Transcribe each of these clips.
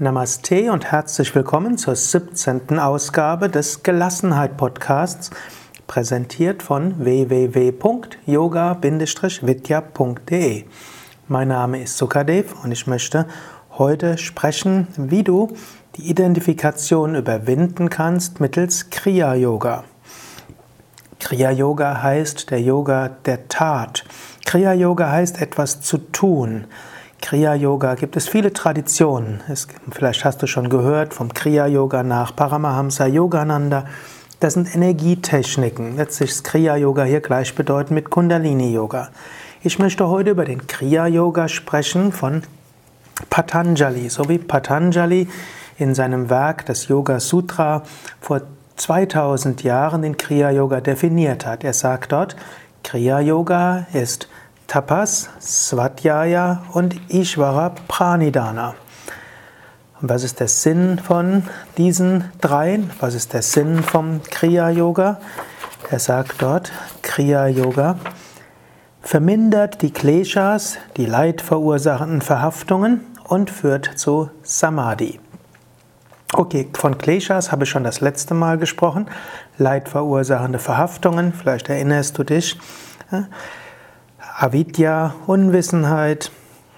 Namaste und herzlich willkommen zur 17. Ausgabe des Gelassenheit Podcasts, präsentiert von www.yoga-vidya.de. Mein Name ist Sukadev und ich möchte heute sprechen, wie du die Identifikation überwinden kannst mittels Kriya Yoga. Kriya Yoga heißt der Yoga der Tat. Kriya Yoga heißt etwas zu tun. Kriya Yoga gibt es viele Traditionen. Es, vielleicht hast du schon gehört vom Kriya Yoga nach Paramahamsa Yogananda. Das sind Energietechniken. Letztlich ist Kriya Yoga hier gleichbedeutend mit Kundalini Yoga. Ich möchte heute über den Kriya Yoga sprechen von Patanjali, so wie Patanjali in seinem Werk das Yoga Sutra vor 2000 Jahren den Kriya Yoga definiert hat. Er sagt dort, Kriya Yoga ist Tapas, Svadhyaya und Ishvara Pranidhana. Und was ist der Sinn von diesen dreien? Was ist der Sinn vom Kriya Yoga? Er sagt dort, Kriya Yoga vermindert die Kleshas, die leidverursachenden Verhaftungen und führt zu Samadhi. Okay, von Kleshas habe ich schon das letzte Mal gesprochen. Leidverursachende Verhaftungen, vielleicht erinnerst du dich. Avidya, Unwissenheit,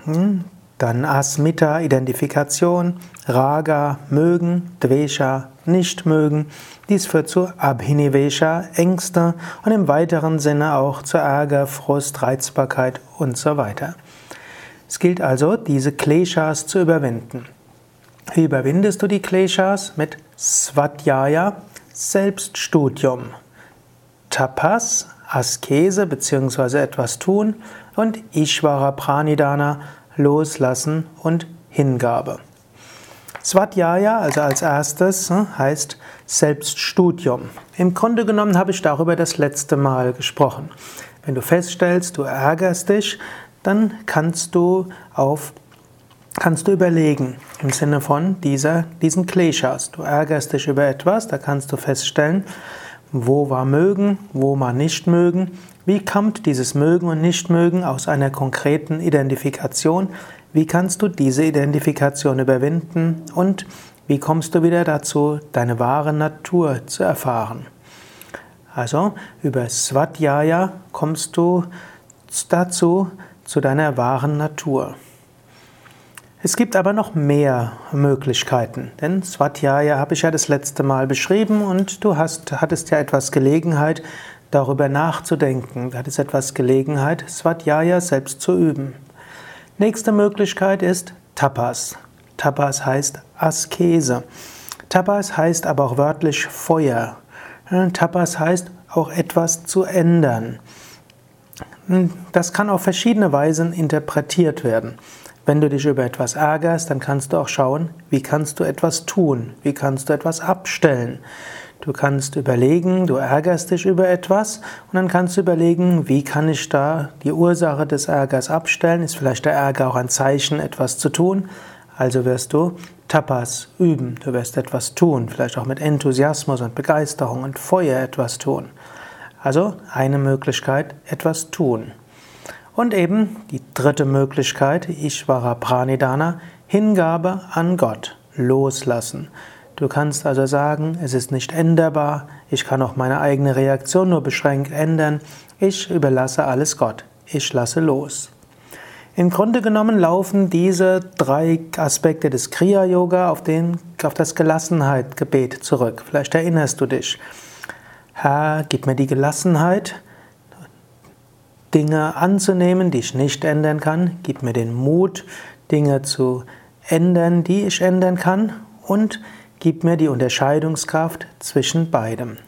hm? dann Asmita, Identifikation, Raga, mögen, Dvesha, nicht mögen. Dies führt zu Abhinivesha, Ängste und im weiteren Sinne auch zu Ärger, Frust, Reizbarkeit und so weiter. Es gilt also, diese Kleshas zu überwinden. Wie überwindest du die Kleshas? Mit Svadhyaya, Selbststudium. Tapas, Askese bzw. etwas tun und Ishvara Pranidhana, Loslassen und Hingabe. Svadhyaya, also als erstes, hm, heißt Selbststudium. Im Grunde genommen habe ich darüber das letzte Mal gesprochen. Wenn du feststellst, du ärgerst dich, dann kannst du auf kannst du überlegen im Sinne von dieser, diesen Kleshas. Du ärgerst dich über etwas, da kannst du feststellen, wo war mögen, wo war nicht mögen, wie kommt dieses Mögen und Nichtmögen aus einer konkreten Identifikation, wie kannst du diese Identifikation überwinden und wie kommst du wieder dazu, deine wahre Natur zu erfahren. Also über Svadhyaya kommst du dazu, zu deiner wahren Natur. Es gibt aber noch mehr Möglichkeiten, denn Swadhyaya habe ich ja das letzte Mal beschrieben und du hast, hattest ja etwas Gelegenheit, darüber nachzudenken. Du hattest etwas Gelegenheit, Swadhyaya selbst zu üben. Nächste Möglichkeit ist Tapas. Tapas heißt Askese. Tapas heißt aber auch wörtlich Feuer. Tapas heißt auch etwas zu ändern. Das kann auf verschiedene Weisen interpretiert werden. Wenn du dich über etwas ärgerst, dann kannst du auch schauen, wie kannst du etwas tun, wie kannst du etwas abstellen. Du kannst überlegen, du ärgerst dich über etwas und dann kannst du überlegen, wie kann ich da die Ursache des Ärgers abstellen? Ist vielleicht der Ärger auch ein Zeichen, etwas zu tun? Also wirst du Tapas üben, du wirst etwas tun, vielleicht auch mit Enthusiasmus und Begeisterung und Feuer etwas tun. Also eine Möglichkeit, etwas tun. Und eben die dritte Möglichkeit, Ishvara Pranidhana, Hingabe an Gott, loslassen. Du kannst also sagen, es ist nicht änderbar, ich kann auch meine eigene Reaktion nur beschränkt ändern, ich überlasse alles Gott, ich lasse los. Im Grunde genommen laufen diese drei Aspekte des Kriya Yoga auf, auf das Gelassenheit-Gebet zurück. Vielleicht erinnerst du dich. Herr, gib mir die Gelassenheit, Dinge anzunehmen, die ich nicht ändern kann. Gib mir den Mut, Dinge zu ändern, die ich ändern kann. Und gib mir die Unterscheidungskraft zwischen beidem.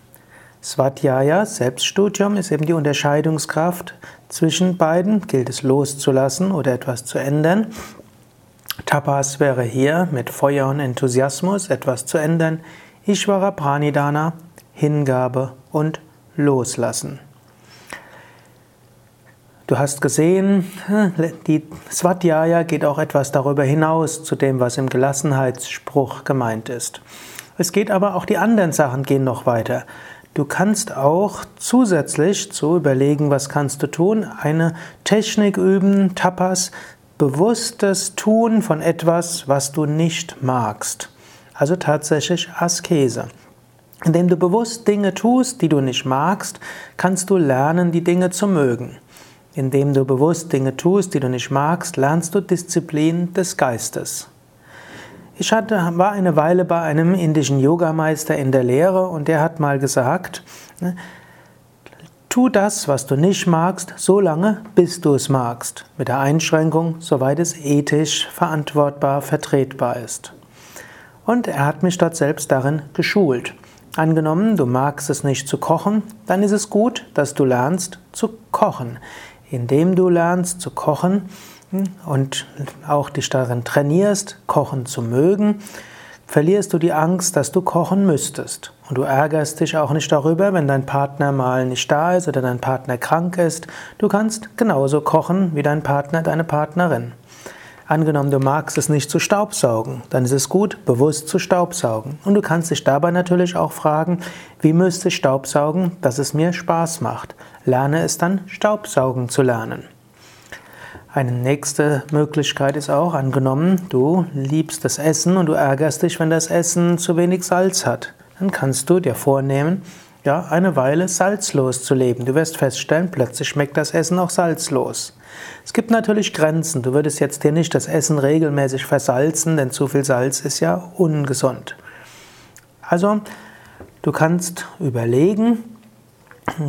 Svadhyaya, Selbststudium, ist eben die Unterscheidungskraft zwischen beiden. Gilt es loszulassen oder etwas zu ändern. Tapas wäre hier mit Feuer und Enthusiasmus etwas zu ändern. Ishvara Pranidhana, Hingabe und Loslassen. Du hast gesehen, die Svadhyaya geht auch etwas darüber hinaus zu dem, was im Gelassenheitsspruch gemeint ist. Es geht aber auch die anderen Sachen gehen noch weiter. Du kannst auch zusätzlich zu überlegen, was kannst du tun, eine Technik üben, Tapas, bewusstes Tun von etwas, was du nicht magst. Also tatsächlich Askese. Indem du bewusst Dinge tust, die du nicht magst, kannst du lernen, die Dinge zu mögen. Indem du bewusst Dinge tust, die du nicht magst, lernst du Disziplin des Geistes. Ich hatte, war eine Weile bei einem indischen Yogameister in der Lehre und der hat mal gesagt, ne, tu das, was du nicht magst, so lange, bis du es magst, mit der Einschränkung, soweit es ethisch verantwortbar vertretbar ist. Und er hat mich dort selbst darin geschult. Angenommen, du magst es nicht zu kochen, dann ist es gut, dass du lernst zu kochen. Indem du lernst zu kochen hm, und auch dich darin trainierst, kochen zu mögen, verlierst du die Angst, dass du kochen müsstest. Und du ärgerst dich auch nicht darüber, wenn dein Partner mal nicht da ist oder dein Partner krank ist. Du kannst genauso kochen wie dein Partner, deine Partnerin. Angenommen, du magst es nicht zu staubsaugen, dann ist es gut, bewusst zu staubsaugen. Und du kannst dich dabei natürlich auch fragen, wie müsste ich staubsaugen, dass es mir Spaß macht. Lerne es dann, Staubsaugen zu lernen. Eine nächste Möglichkeit ist auch, angenommen, du liebst das Essen und du ärgerst dich, wenn das Essen zu wenig Salz hat. Dann kannst du dir vornehmen, ja, eine Weile salzlos zu leben. Du wirst feststellen, plötzlich schmeckt das Essen auch salzlos. Es gibt natürlich Grenzen. Du würdest jetzt hier nicht das Essen regelmäßig versalzen, denn zu viel Salz ist ja ungesund. Also, du kannst überlegen,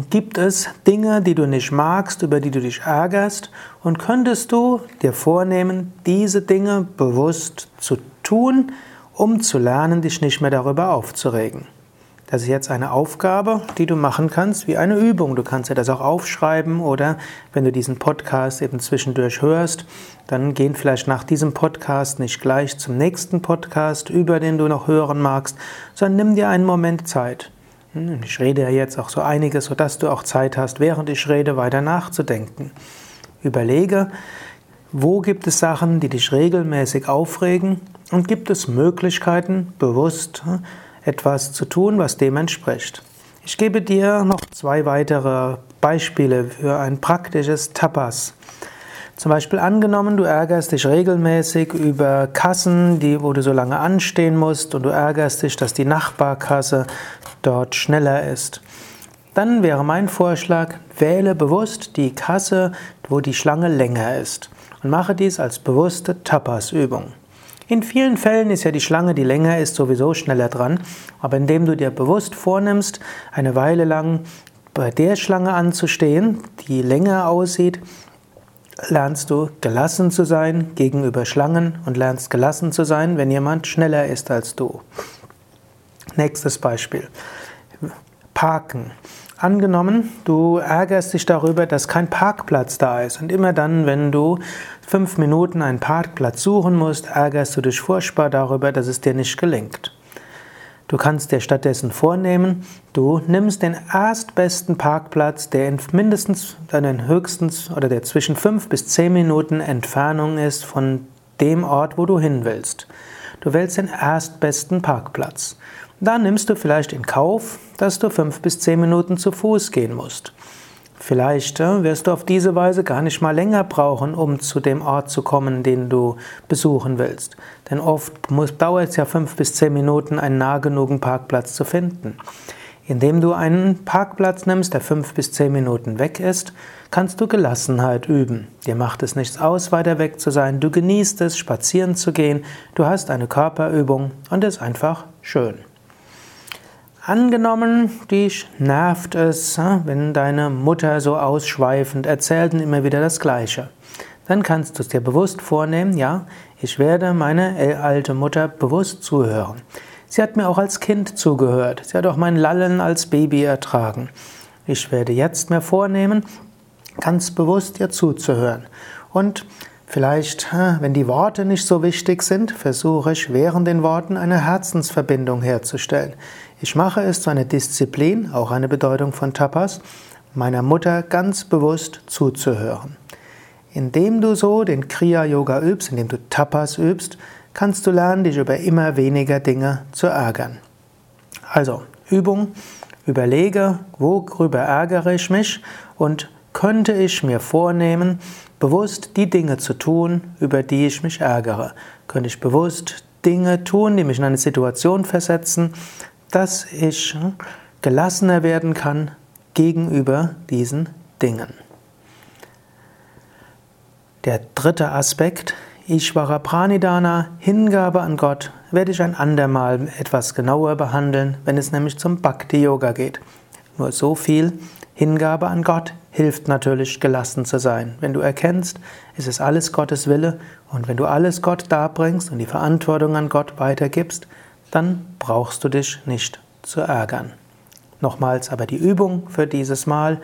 gibt es Dinge, die du nicht magst, über die du dich ärgerst, und könntest du dir vornehmen, diese Dinge bewusst zu tun, um zu lernen, dich nicht mehr darüber aufzuregen. Das ist jetzt eine Aufgabe, die du machen kannst, wie eine Übung. Du kannst dir das auch aufschreiben oder wenn du diesen Podcast eben zwischendurch hörst, dann gehen vielleicht nach diesem Podcast nicht gleich zum nächsten Podcast, über den du noch hören magst, sondern nimm dir einen Moment Zeit. Hm, ich rede ja jetzt auch so einiges, sodass du auch Zeit hast, während ich rede, weiter nachzudenken. Überlege, wo gibt es Sachen, die dich regelmäßig aufregen und gibt es Möglichkeiten, bewusst hm, etwas zu tun, was dem entspricht. Ich gebe dir noch zwei weitere Beispiele für ein praktisches Tapas. Zum Beispiel angenommen, du ärgerst dich regelmäßig über Kassen, die, wo du so lange anstehen musst und du ärgerst dich, dass die Nachbarkasse dort schneller ist. Dann wäre mein Vorschlag, wähle bewusst die Kasse, wo die Schlange länger ist und mache dies als bewusste Tapas-Übung. In vielen Fällen ist ja die Schlange, die länger ist, sowieso schneller dran, aber indem du dir bewusst vornimmst, eine Weile lang bei der Schlange anzustehen, die länger aussieht, lernst du gelassen zu sein gegenüber Schlangen und lernst gelassen zu sein, wenn jemand schneller ist als du. Nächstes Beispiel. Parken. Angenommen, du ärgerst dich darüber, dass kein Parkplatz da ist. Und immer dann, wenn du fünf Minuten einen Parkplatz suchen musst, ärgerst du dich furchtbar darüber, dass es dir nicht gelingt. Du kannst dir stattdessen vornehmen, du nimmst den erstbesten Parkplatz, der in mindestens, deinen höchstens oder der zwischen fünf bis zehn Minuten Entfernung ist von dem Ort, wo du hin willst. Du wählst den erstbesten Parkplatz. Dann nimmst du vielleicht in Kauf, dass du fünf bis zehn Minuten zu Fuß gehen musst. Vielleicht äh, wirst du auf diese Weise gar nicht mal länger brauchen, um zu dem Ort zu kommen, den du besuchen willst. Denn oft muss, dauert es ja fünf bis zehn Minuten, einen nah genugen Parkplatz zu finden. Indem du einen Parkplatz nimmst, der fünf bis zehn Minuten weg ist, kannst du Gelassenheit üben. Dir macht es nichts aus, weiter weg zu sein. Du genießt es, spazieren zu gehen. Du hast eine Körperübung und es ist einfach schön. Angenommen, dich nervt es, wenn deine Mutter so ausschweifend erzählt und immer wieder das Gleiche. Dann kannst du es dir bewusst vornehmen, ja, ich werde meine alte Mutter bewusst zuhören. Sie hat mir auch als Kind zugehört. Sie hat auch mein Lallen als Baby ertragen. Ich werde jetzt mir vornehmen, ganz bewusst ihr zuzuhören. Und Vielleicht, wenn die Worte nicht so wichtig sind, versuche ich während den Worten eine Herzensverbindung herzustellen. Ich mache es zu einer Disziplin, auch eine Bedeutung von Tapas, meiner Mutter ganz bewusst zuzuhören. Indem du so den Kriya-Yoga übst, indem du Tapas übst, kannst du lernen, dich über immer weniger Dinge zu ärgern. Also, Übung, überlege, worüber ärgere ich mich und könnte ich mir vornehmen, bewusst die Dinge zu tun, über die ich mich ärgere? Könnte ich bewusst Dinge tun, die mich in eine Situation versetzen, dass ich gelassener werden kann gegenüber diesen Dingen? Der dritte Aspekt, Ishvara Pranidhana, Hingabe an Gott, werde ich ein andermal etwas genauer behandeln, wenn es nämlich zum Bhakti Yoga geht. Nur so viel, Hingabe an Gott hilft natürlich gelassen zu sein. Wenn du erkennst, es ist alles Gottes Wille und wenn du alles Gott darbringst und die Verantwortung an Gott weitergibst, dann brauchst du dich nicht zu ärgern. Nochmals aber die Übung für dieses Mal.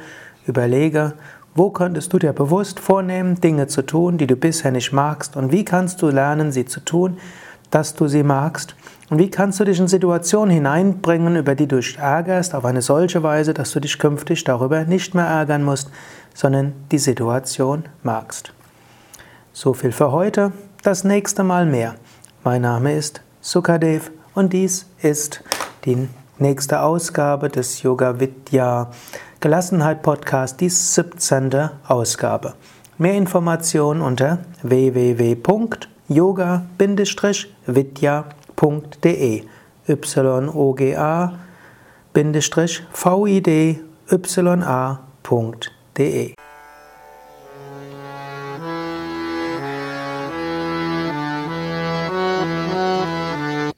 Überlege, wo könntest du dir bewusst vornehmen, Dinge zu tun, die du bisher nicht magst und wie kannst du lernen, sie zu tun, dass du sie magst und wie kannst du dich in Situationen hineinbringen, über die du dich ärgerst, auf eine solche Weise, dass du dich künftig darüber nicht mehr ärgern musst, sondern die Situation magst. So viel für heute, das nächste Mal mehr. Mein Name ist Sukadev und dies ist die nächste Ausgabe des Yoga Vidya Gelassenheit Podcast, die 17. Ausgabe. Mehr Informationen unter www.yoga-vidya.com yoga-vidya.de yoga-vidya.de